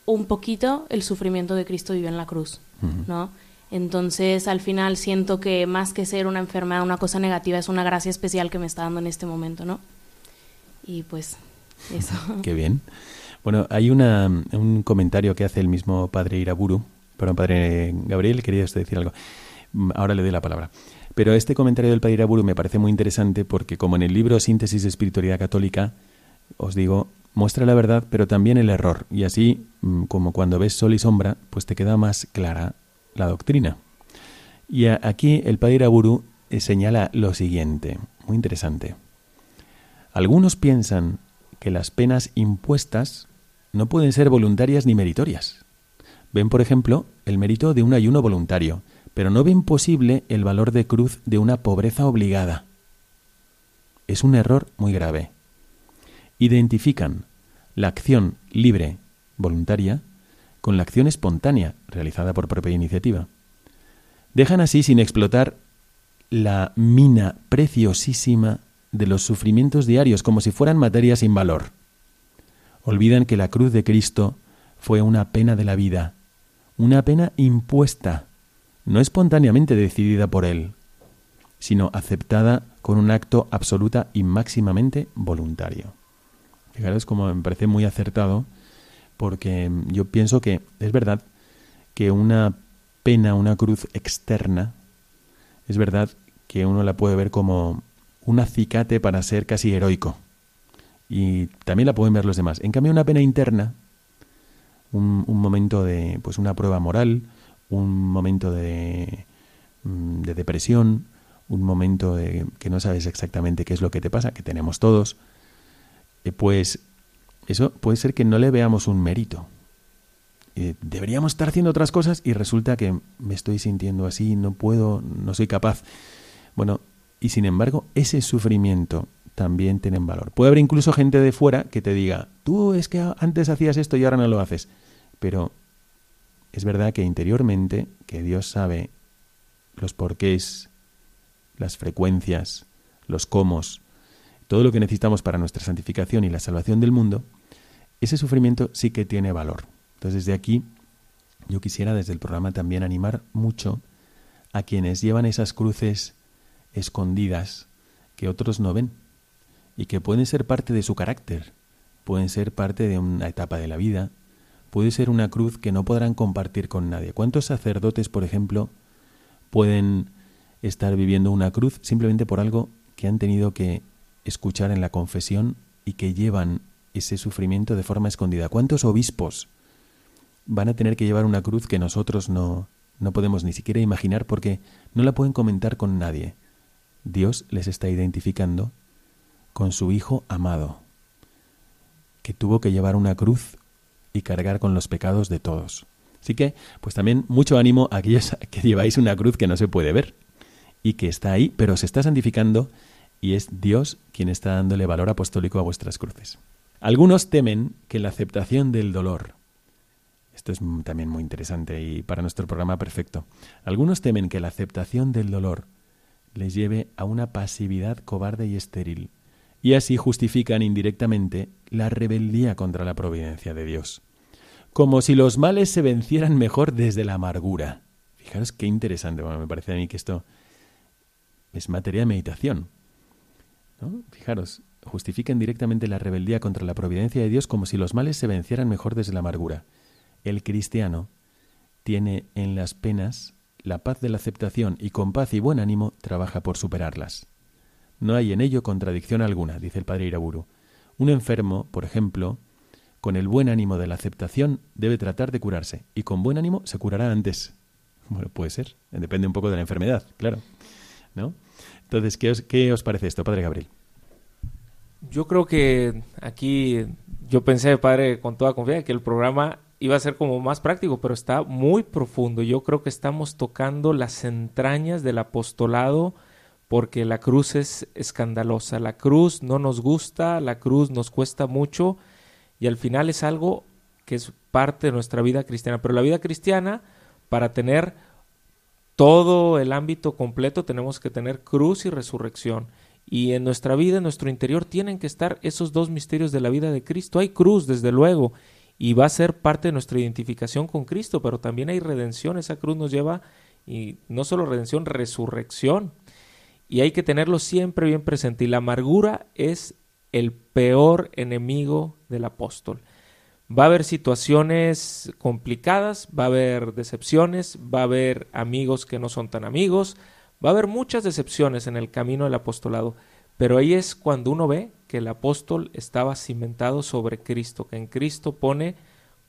un poquito el sufrimiento de Cristo vivió en la cruz, ¿no? Entonces, al final siento que más que ser una enfermedad, una cosa negativa, es una gracia especial que me está dando en este momento, ¿no? Y pues, eso. Qué bien. Bueno, hay una, un comentario que hace el mismo padre Iraburu, perdón, padre Gabriel, quería decir algo. Ahora le doy la palabra. Pero este comentario del padre Iraburu me parece muy interesante porque como en el libro Síntesis de Espiritualidad Católica, os digo, muestra la verdad, pero también el error. Y así, mm, como cuando ves sol y sombra, pues te queda más clara la doctrina. Y aquí el padre Iraburu eh, señala lo siguiente, muy interesante. Algunos piensan que las penas impuestas no pueden ser voluntarias ni meritorias. Ven, por ejemplo, el mérito de un ayuno voluntario, pero no ven posible el valor de cruz de una pobreza obligada. Es un error muy grave. Identifican la acción libre, voluntaria, con la acción espontánea, realizada por propia iniciativa. Dejan así sin explotar la mina preciosísima de los sufrimientos diarios como si fueran materia sin valor. Olvidan que la cruz de Cristo fue una pena de la vida, una pena impuesta no espontáneamente decidida por él, sino aceptada con un acto absoluta y máximamente voluntario. Fijaros como me parece muy acertado, porque yo pienso que es verdad que una pena, una cruz externa, es verdad que uno la puede ver como un acicate para ser casi heroico. Y también la pueden ver los demás. En cambio, una pena interna, un, un momento de, pues una prueba moral, un momento de, mm, de depresión, un momento de que no sabes exactamente qué es lo que te pasa, que tenemos todos, eh, pues eso puede ser que no le veamos un mérito. Eh, deberíamos estar haciendo otras cosas y resulta que me estoy sintiendo así, no puedo, no soy capaz. Bueno, y sin embargo, ese sufrimiento también tiene valor. Puede haber incluso gente de fuera que te diga, tú es que antes hacías esto y ahora no lo haces. Pero es verdad que interiormente, que Dios sabe los porqués, las frecuencias, los cómo, todo lo que necesitamos para nuestra santificación y la salvación del mundo, ese sufrimiento sí que tiene valor. Entonces desde aquí yo quisiera desde el programa también animar mucho a quienes llevan esas cruces escondidas que otros no ven y que pueden ser parte de su carácter, pueden ser parte de una etapa de la vida, puede ser una cruz que no podrán compartir con nadie. ¿Cuántos sacerdotes, por ejemplo, pueden estar viviendo una cruz simplemente por algo que han tenido que escuchar en la confesión y que llevan ese sufrimiento de forma escondida? ¿Cuántos obispos van a tener que llevar una cruz que nosotros no, no podemos ni siquiera imaginar porque no la pueden comentar con nadie? Dios les está identificando con su Hijo amado, que tuvo que llevar una cruz y cargar con los pecados de todos. Así que, pues también mucho ánimo a aquellos que lleváis una cruz que no se puede ver y que está ahí, pero se está santificando y es Dios quien está dándole valor apostólico a vuestras cruces. Algunos temen que la aceptación del dolor, esto es también muy interesante y para nuestro programa perfecto, algunos temen que la aceptación del dolor les lleve a una pasividad cobarde y estéril, y así justifican indirectamente la rebeldía contra la providencia de Dios, como si los males se vencieran mejor desde la amargura. Fijaros qué interesante, me parece a mí que esto es materia de meditación. ¿no? Fijaros, justifican directamente la rebeldía contra la providencia de Dios como si los males se vencieran mejor desde la amargura. El cristiano tiene en las penas la paz de la aceptación y con paz y buen ánimo trabaja por superarlas. No hay en ello contradicción alguna, dice el padre Iraburu. Un enfermo, por ejemplo, con el buen ánimo de la aceptación debe tratar de curarse y con buen ánimo se curará antes. Bueno, puede ser, depende un poco de la enfermedad, claro. ¿No? Entonces, ¿qué os, qué os parece esto, padre Gabriel? Yo creo que aquí yo pensé, padre, con toda confianza, que el programa iba a ser como más práctico, pero está muy profundo. Yo creo que estamos tocando las entrañas del apostolado porque la cruz es escandalosa. La cruz no nos gusta, la cruz nos cuesta mucho y al final es algo que es parte de nuestra vida cristiana. Pero la vida cristiana, para tener todo el ámbito completo, tenemos que tener cruz y resurrección. Y en nuestra vida, en nuestro interior, tienen que estar esos dos misterios de la vida de Cristo. Hay cruz, desde luego, y va a ser parte de nuestra identificación con Cristo, pero también hay redención. Esa cruz nos lleva, y no solo redención, resurrección. Y hay que tenerlo siempre bien presente. Y la amargura es el peor enemigo del apóstol. Va a haber situaciones complicadas, va a haber decepciones, va a haber amigos que no son tan amigos, Va a haber muchas decepciones en el camino del apostolado, pero ahí es cuando uno ve que el apóstol estaba cimentado sobre Cristo, que en Cristo pone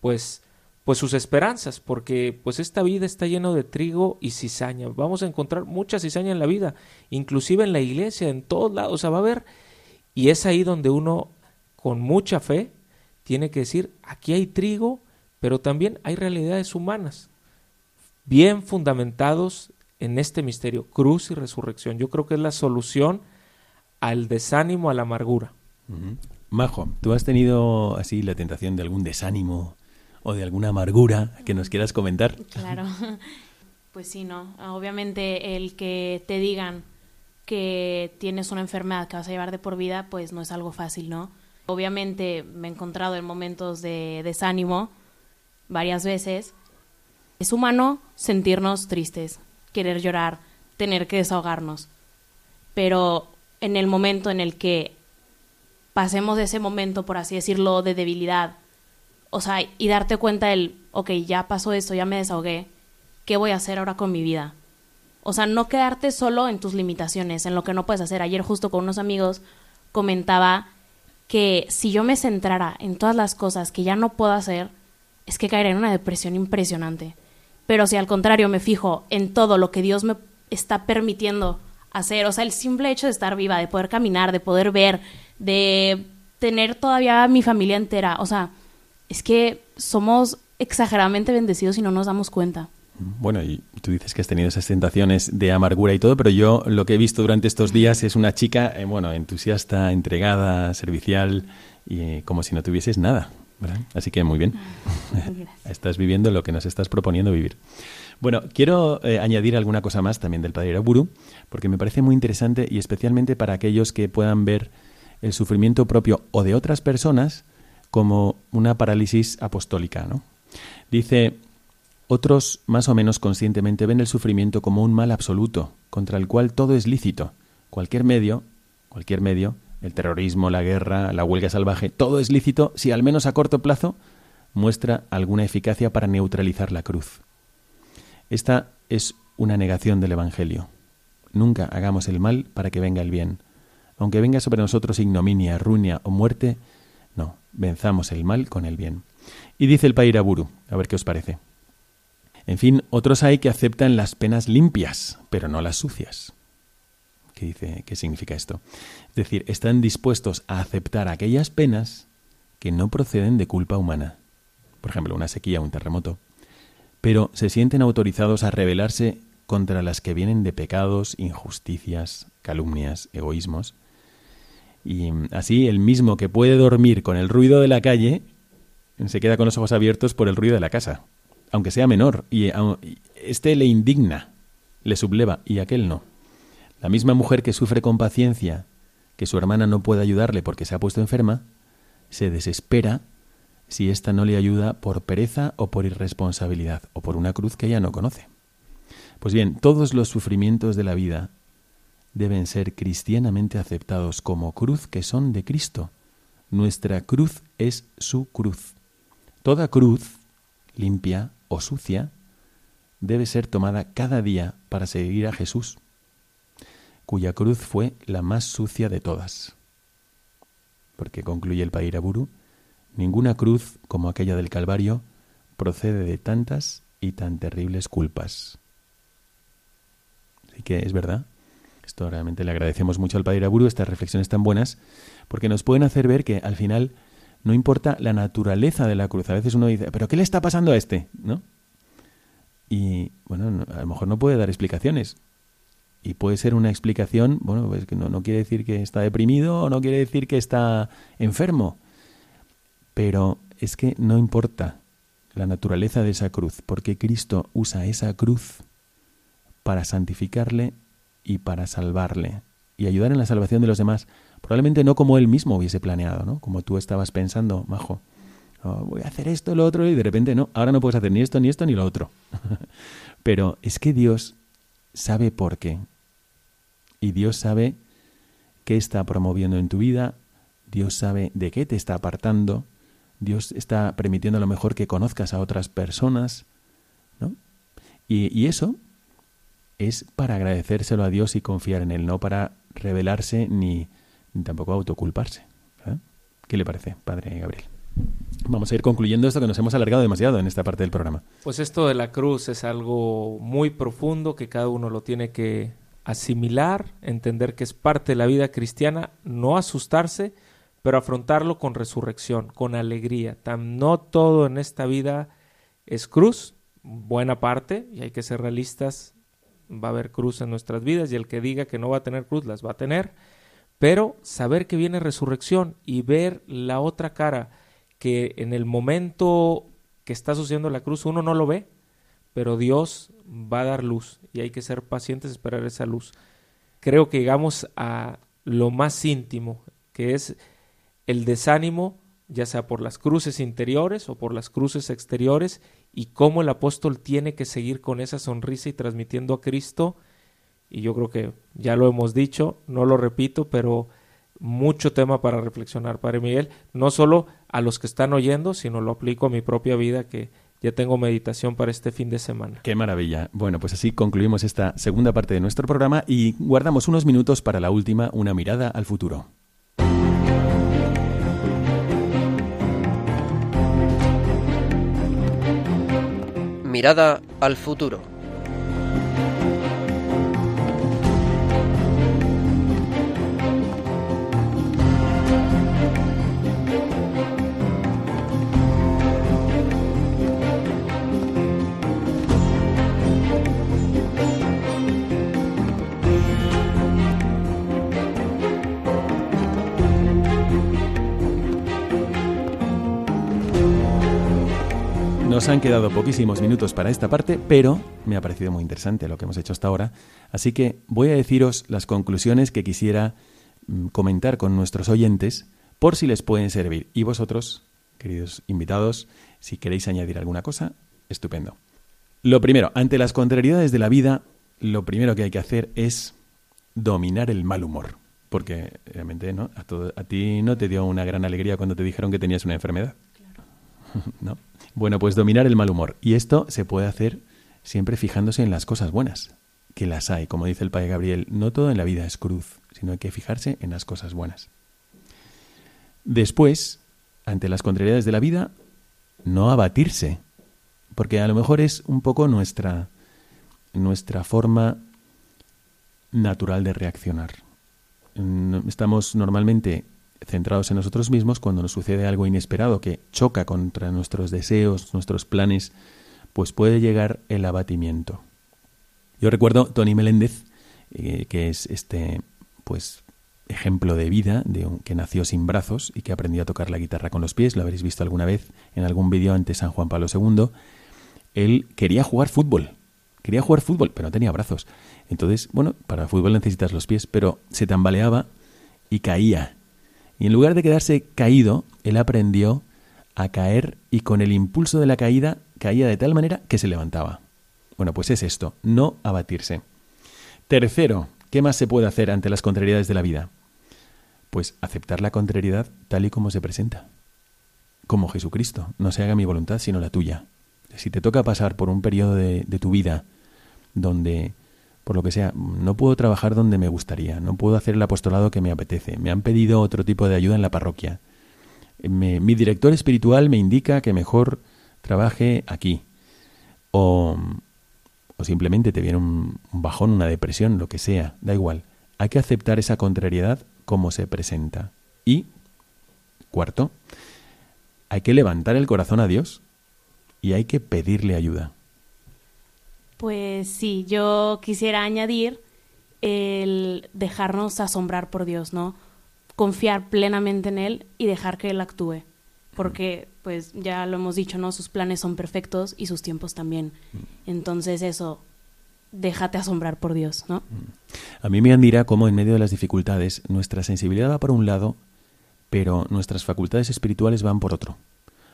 pues pues sus esperanzas, porque pues esta vida está lleno de trigo y cizaña. Vamos a encontrar mucha cizaña en la vida, inclusive en la iglesia, en todos lados, o va a haber y es ahí donde uno con mucha fe tiene que decir, aquí hay trigo, pero también hay realidades humanas bien fundamentados en este misterio, cruz y resurrección. Yo creo que es la solución al desánimo, a la amargura. Majo, ¿tú has tenido así la tentación de algún desánimo o de alguna amargura que nos quieras comentar? Claro, pues sí, ¿no? Obviamente el que te digan que tienes una enfermedad que vas a llevar de por vida, pues no es algo fácil, ¿no? Obviamente me he encontrado en momentos de desánimo varias veces. Es humano sentirnos tristes, querer llorar, tener que desahogarnos. Pero en el momento en el que pasemos de ese momento, por así decirlo, de debilidad, o sea, y darte cuenta del, ok, ya pasó esto, ya me desahogué, ¿qué voy a hacer ahora con mi vida? O sea, no quedarte solo en tus limitaciones, en lo que no puedes hacer. Ayer justo con unos amigos comentaba que si yo me centrara en todas las cosas que ya no puedo hacer, es que caeré en una depresión impresionante. Pero si al contrario me fijo en todo lo que Dios me está permitiendo hacer, o sea, el simple hecho de estar viva, de poder caminar, de poder ver, de tener todavía mi familia entera, o sea, es que somos exageradamente bendecidos y no nos damos cuenta. Bueno, y tú dices que has tenido esas tentaciones de amargura y todo, pero yo lo que he visto durante estos días es una chica, eh, bueno, entusiasta, entregada, servicial y eh, como si no tuvieses nada. Así que muy bien. estás viviendo lo que nos estás proponiendo vivir. Bueno, quiero eh, añadir alguna cosa más también del Padre Iraburu, porque me parece muy interesante y especialmente para aquellos que puedan ver el sufrimiento propio o de otras personas como una parálisis apostólica. ¿no? Dice, otros más o menos conscientemente ven el sufrimiento como un mal absoluto, contra el cual todo es lícito. Cualquier medio, cualquier medio, el terrorismo, la guerra, la huelga salvaje, todo es lícito si al menos a corto plazo muestra alguna eficacia para neutralizar la cruz. Esta es una negación del Evangelio. Nunca hagamos el mal para que venga el bien. Aunque venga sobre nosotros ignominia, ruina o muerte, no, venzamos el mal con el bien. Y dice el Pairaburu, a ver qué os parece. En fin, otros hay que aceptan las penas limpias, pero no las sucias. ¿Qué dice? ¿Qué significa esto? Es decir, están dispuestos a aceptar aquellas penas que no proceden de culpa humana. Por ejemplo, una sequía o un terremoto. Pero se sienten autorizados a rebelarse contra las que vienen de pecados, injusticias, calumnias, egoísmos. Y así el mismo que puede dormir con el ruido de la calle, se queda con los ojos abiertos por el ruido de la casa, aunque sea menor, y este le indigna, le subleva, y aquel no. La misma mujer que sufre con paciencia que su hermana no puede ayudarle porque se ha puesto enferma, se desespera si ésta no le ayuda por pereza o por irresponsabilidad o por una cruz que ella no conoce. Pues bien, todos los sufrimientos de la vida deben ser cristianamente aceptados como cruz que son de Cristo. Nuestra cruz es su cruz. Toda cruz, limpia o sucia, debe ser tomada cada día para seguir a Jesús, cuya cruz fue la más sucia de todas. Porque concluye el Pairaburu, ninguna cruz como aquella del Calvario procede de tantas y tan terribles culpas. Así que es verdad, realmente le agradecemos mucho al Padre Aburu, estas reflexiones tan buenas, porque nos pueden hacer ver que al final no importa la naturaleza de la cruz. A veces uno dice, ¿pero qué le está pasando a este? ¿No? Y bueno, a lo mejor no puede dar explicaciones. Y puede ser una explicación, bueno, pues que no, no quiere decir que está deprimido o no quiere decir que está enfermo. Pero es que no importa la naturaleza de esa cruz, porque Cristo usa esa cruz para santificarle y para salvarle y ayudar en la salvación de los demás, probablemente no como él mismo hubiese planeado, ¿no? Como tú estabas pensando, majo. Oh, voy a hacer esto, lo otro, y de repente no, ahora no puedes hacer ni esto, ni esto, ni lo otro. Pero es que Dios sabe por qué. Y Dios sabe qué está promoviendo en tu vida, Dios sabe de qué te está apartando, Dios está permitiendo a lo mejor que conozcas a otras personas, ¿no? Y, y eso es para agradecérselo a Dios y confiar en Él, no para rebelarse ni, tampoco autoculparse. ¿Qué le parece, Padre Gabriel? Vamos a ir concluyendo esto que nos hemos alargado demasiado en esta parte del programa. Pues esto de la cruz es algo muy profundo que cada uno lo tiene que asimilar, entender que es parte de la vida cristiana, no asustarse, pero afrontarlo con resurrección, con alegría. no todo en esta vida es cruz, buena parte, y hay que ser realistas, va a haber cruz en nuestras vidas y el que diga que no va a tener cruz las va a tener, pero saber que viene resurrección y ver la otra cara, que en el momento que está sucediendo la cruz uno no lo ve, pero Dios va a dar luz y hay que ser pacientes, esperar esa luz. Creo que llegamos a lo más íntimo, que es el desánimo, ya sea por las cruces interiores o por las cruces exteriores, y cómo el apóstol tiene que seguir con esa sonrisa y transmitiendo a Cristo. Y yo creo que ya lo hemos dicho, no lo repito, pero mucho tema para reflexionar, Padre Miguel, no solo a los que están oyendo, sino lo aplico a mi propia vida que ya tengo meditación para este fin de semana. Qué maravilla. Bueno, pues así concluimos esta segunda parte de nuestro programa y guardamos unos minutos para la última, una mirada al futuro. Mirada al futuro. Nos han quedado poquísimos minutos para esta parte, pero me ha parecido muy interesante lo que hemos hecho hasta ahora, así que voy a deciros las conclusiones que quisiera mm, comentar con nuestros oyentes por si les pueden servir. Y vosotros, queridos invitados, si queréis añadir alguna cosa, estupendo. Lo primero, ante las contrariedades de la vida, lo primero que hay que hacer es dominar el mal humor. Porque realmente ¿no? a, a ti no te dio una gran alegría cuando te dijeron que tenías una enfermedad. Claro. ¿No? Bueno, pues dominar el mal humor. Y esto se puede hacer siempre fijándose en las cosas buenas, que las hay. Como dice el Padre Gabriel, no todo en la vida es cruz, sino hay que fijarse en las cosas buenas. Después, ante las contrariedades de la vida, no abatirse, porque a lo mejor es un poco nuestra, nuestra forma natural de reaccionar. Estamos normalmente centrados en nosotros mismos, cuando nos sucede algo inesperado que choca contra nuestros deseos, nuestros planes, pues puede llegar el abatimiento. Yo recuerdo Tony Meléndez, eh, que es este, pues, ejemplo de vida, de un, que nació sin brazos y que aprendió a tocar la guitarra con los pies, lo habréis visto alguna vez en algún vídeo ante San Juan Pablo II. Él quería jugar fútbol, quería jugar fútbol, pero no tenía brazos. Entonces, bueno, para fútbol necesitas los pies, pero se tambaleaba y caía. Y en lugar de quedarse caído, él aprendió a caer y con el impulso de la caída caía de tal manera que se levantaba. Bueno, pues es esto, no abatirse. Tercero, ¿qué más se puede hacer ante las contrariedades de la vida? Pues aceptar la contrariedad tal y como se presenta. Como Jesucristo, no se haga mi voluntad sino la tuya. Si te toca pasar por un periodo de, de tu vida donde por lo que sea, no puedo trabajar donde me gustaría, no puedo hacer el apostolado que me apetece, me han pedido otro tipo de ayuda en la parroquia. mi director espiritual me indica que mejor trabaje aquí. O, o simplemente te viene un, un bajón, una depresión, lo que sea, da igual. Hay que aceptar esa contrariedad como se presenta. Y, cuarto, hay que levantar el corazón a Dios y hay que pedirle ayuda. Pues sí, yo quisiera añadir el dejarnos asombrar por Dios, ¿no? Confiar plenamente en Él y dejar que Él actúe. Porque, pues ya lo hemos dicho, ¿no? Sus planes son perfectos y sus tiempos también. Entonces eso, déjate asombrar por Dios, ¿no? A mí me admira cómo en medio de las dificultades nuestra sensibilidad va por un lado, pero nuestras facultades espirituales van por otro.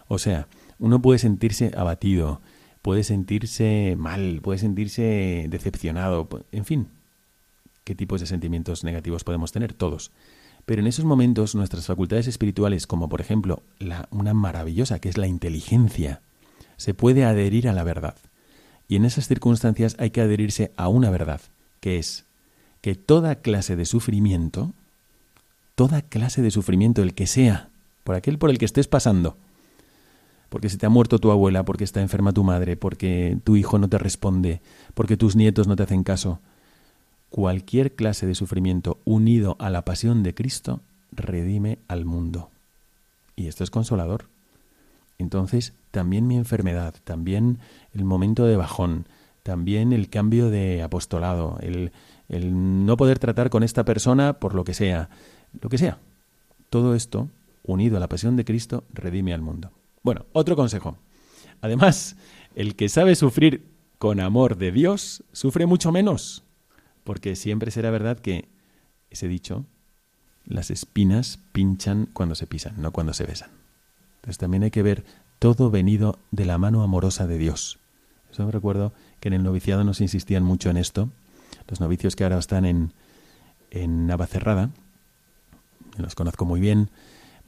O sea, uno puede sentirse abatido, puede sentirse mal, puede sentirse decepcionado, en fin, qué tipos de sentimientos negativos podemos tener todos. Pero en esos momentos nuestras facultades espirituales, como por ejemplo la, una maravillosa que es la inteligencia, se puede adherir a la verdad. Y en esas circunstancias hay que adherirse a una verdad, que es que toda clase de sufrimiento, toda clase de sufrimiento, el que sea, por aquel por el que estés pasando, porque se te ha muerto tu abuela, porque está enferma tu madre, porque tu hijo no te responde, porque tus nietos no te hacen caso. Cualquier clase de sufrimiento unido a la pasión de Cristo redime al mundo. Y esto es consolador. Entonces, también mi enfermedad, también el momento de bajón, también el cambio de apostolado, el, el no poder tratar con esta persona por lo que sea, lo que sea. Todo esto, unido a la pasión de Cristo, redime al mundo. Bueno, otro consejo. Además, el que sabe sufrir con amor de Dios sufre mucho menos, porque siempre será verdad que ese dicho, las espinas pinchan cuando se pisan, no cuando se besan. Entonces también hay que ver todo venido de la mano amorosa de Dios. Eso me recuerdo que en el noviciado nos insistían mucho en esto. Los novicios que ahora están en, en Navacerrada, los conozco muy bien,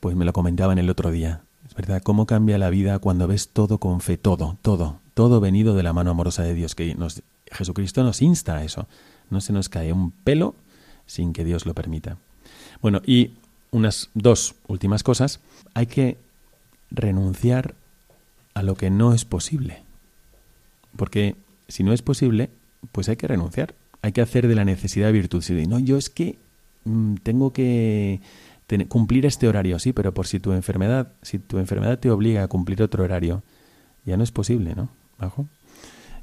pues me lo comentaban el otro día. Verdad, cómo cambia la vida cuando ves todo con fe, todo, todo, todo venido de la mano amorosa de Dios, que nos, Jesucristo nos insta a eso. No se nos cae un pelo sin que Dios lo permita. Bueno, y unas dos últimas cosas. Hay que renunciar a lo que no es posible. Porque si no es posible, pues hay que renunciar. Hay que hacer de la necesidad virtud. Si no, yo es que mm, tengo que cumplir este horario, sí, pero por si tu enfermedad, si tu enfermedad te obliga a cumplir otro horario, ya no es posible, ¿no? Bajo.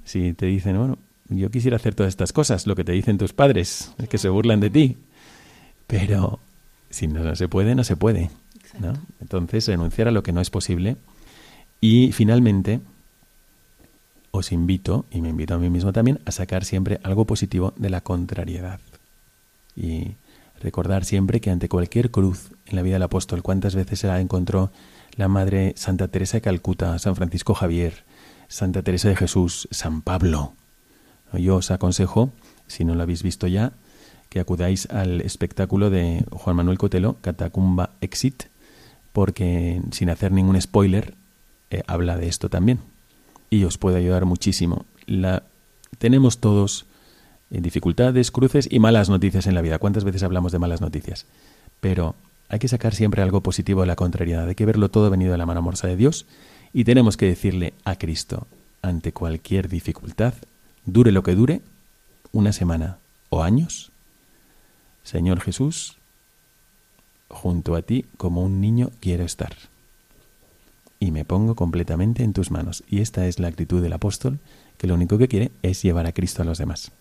Si te dicen, bueno, yo quisiera hacer todas estas cosas, lo que te dicen tus padres, es que se burlan de ti, pero si no, se puede, no se puede, ¿no? Entonces, renunciar a lo que no es posible y finalmente os invito, y me invito a mí mismo también, a sacar siempre algo positivo de la contrariedad. Y Recordar siempre que ante cualquier cruz en la vida del apóstol, cuántas veces se la encontró la Madre Santa Teresa de Calcuta, San Francisco Javier, Santa Teresa de Jesús, San Pablo. Yo os aconsejo, si no lo habéis visto ya, que acudáis al espectáculo de Juan Manuel Cotelo, Catacumba Exit, porque sin hacer ningún spoiler, eh, habla de esto también. Y os puede ayudar muchísimo. La, tenemos todos dificultades, cruces y malas noticias en la vida. ¿Cuántas veces hablamos de malas noticias? Pero hay que sacar siempre algo positivo de la contrariedad, hay que verlo todo venido de la mano amorosa de Dios y tenemos que decirle a Cristo ante cualquier dificultad, dure lo que dure, una semana o años, Señor Jesús, junto a ti como un niño quiero estar. Y me pongo completamente en tus manos. Y esta es la actitud del apóstol, que lo único que quiere es llevar a Cristo a los demás.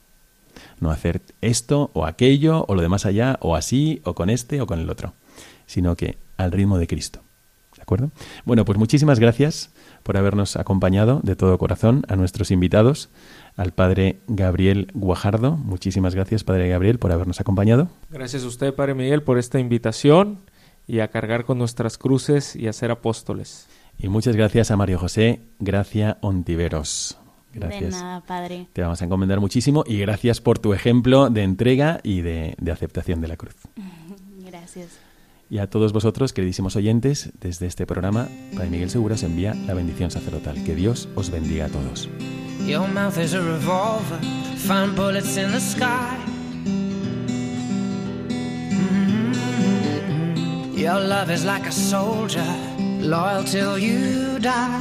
No hacer esto o aquello o lo de más allá o así o con este o con el otro, sino que al ritmo de Cristo. ¿De acuerdo? Bueno, pues muchísimas gracias por habernos acompañado de todo corazón a nuestros invitados, al padre Gabriel Guajardo. Muchísimas gracias, padre Gabriel, por habernos acompañado. Gracias a usted, padre Miguel, por esta invitación y a cargar con nuestras cruces y a ser apóstoles. Y muchas gracias a Mario José Gracia Ontiveros. Gracias. De nada, padre. Te vamos a encomendar muchísimo y gracias por tu ejemplo de entrega y de, de aceptación de la cruz. Gracias. Y a todos vosotros, queridísimos oyentes, desde este programa, Padre Miguel Segura os envía la bendición sacerdotal. Que Dios os bendiga a todos. Your mouth is a revolver, find bullets in the sky. Mhm. Your love is like a soldier, loyal till you die.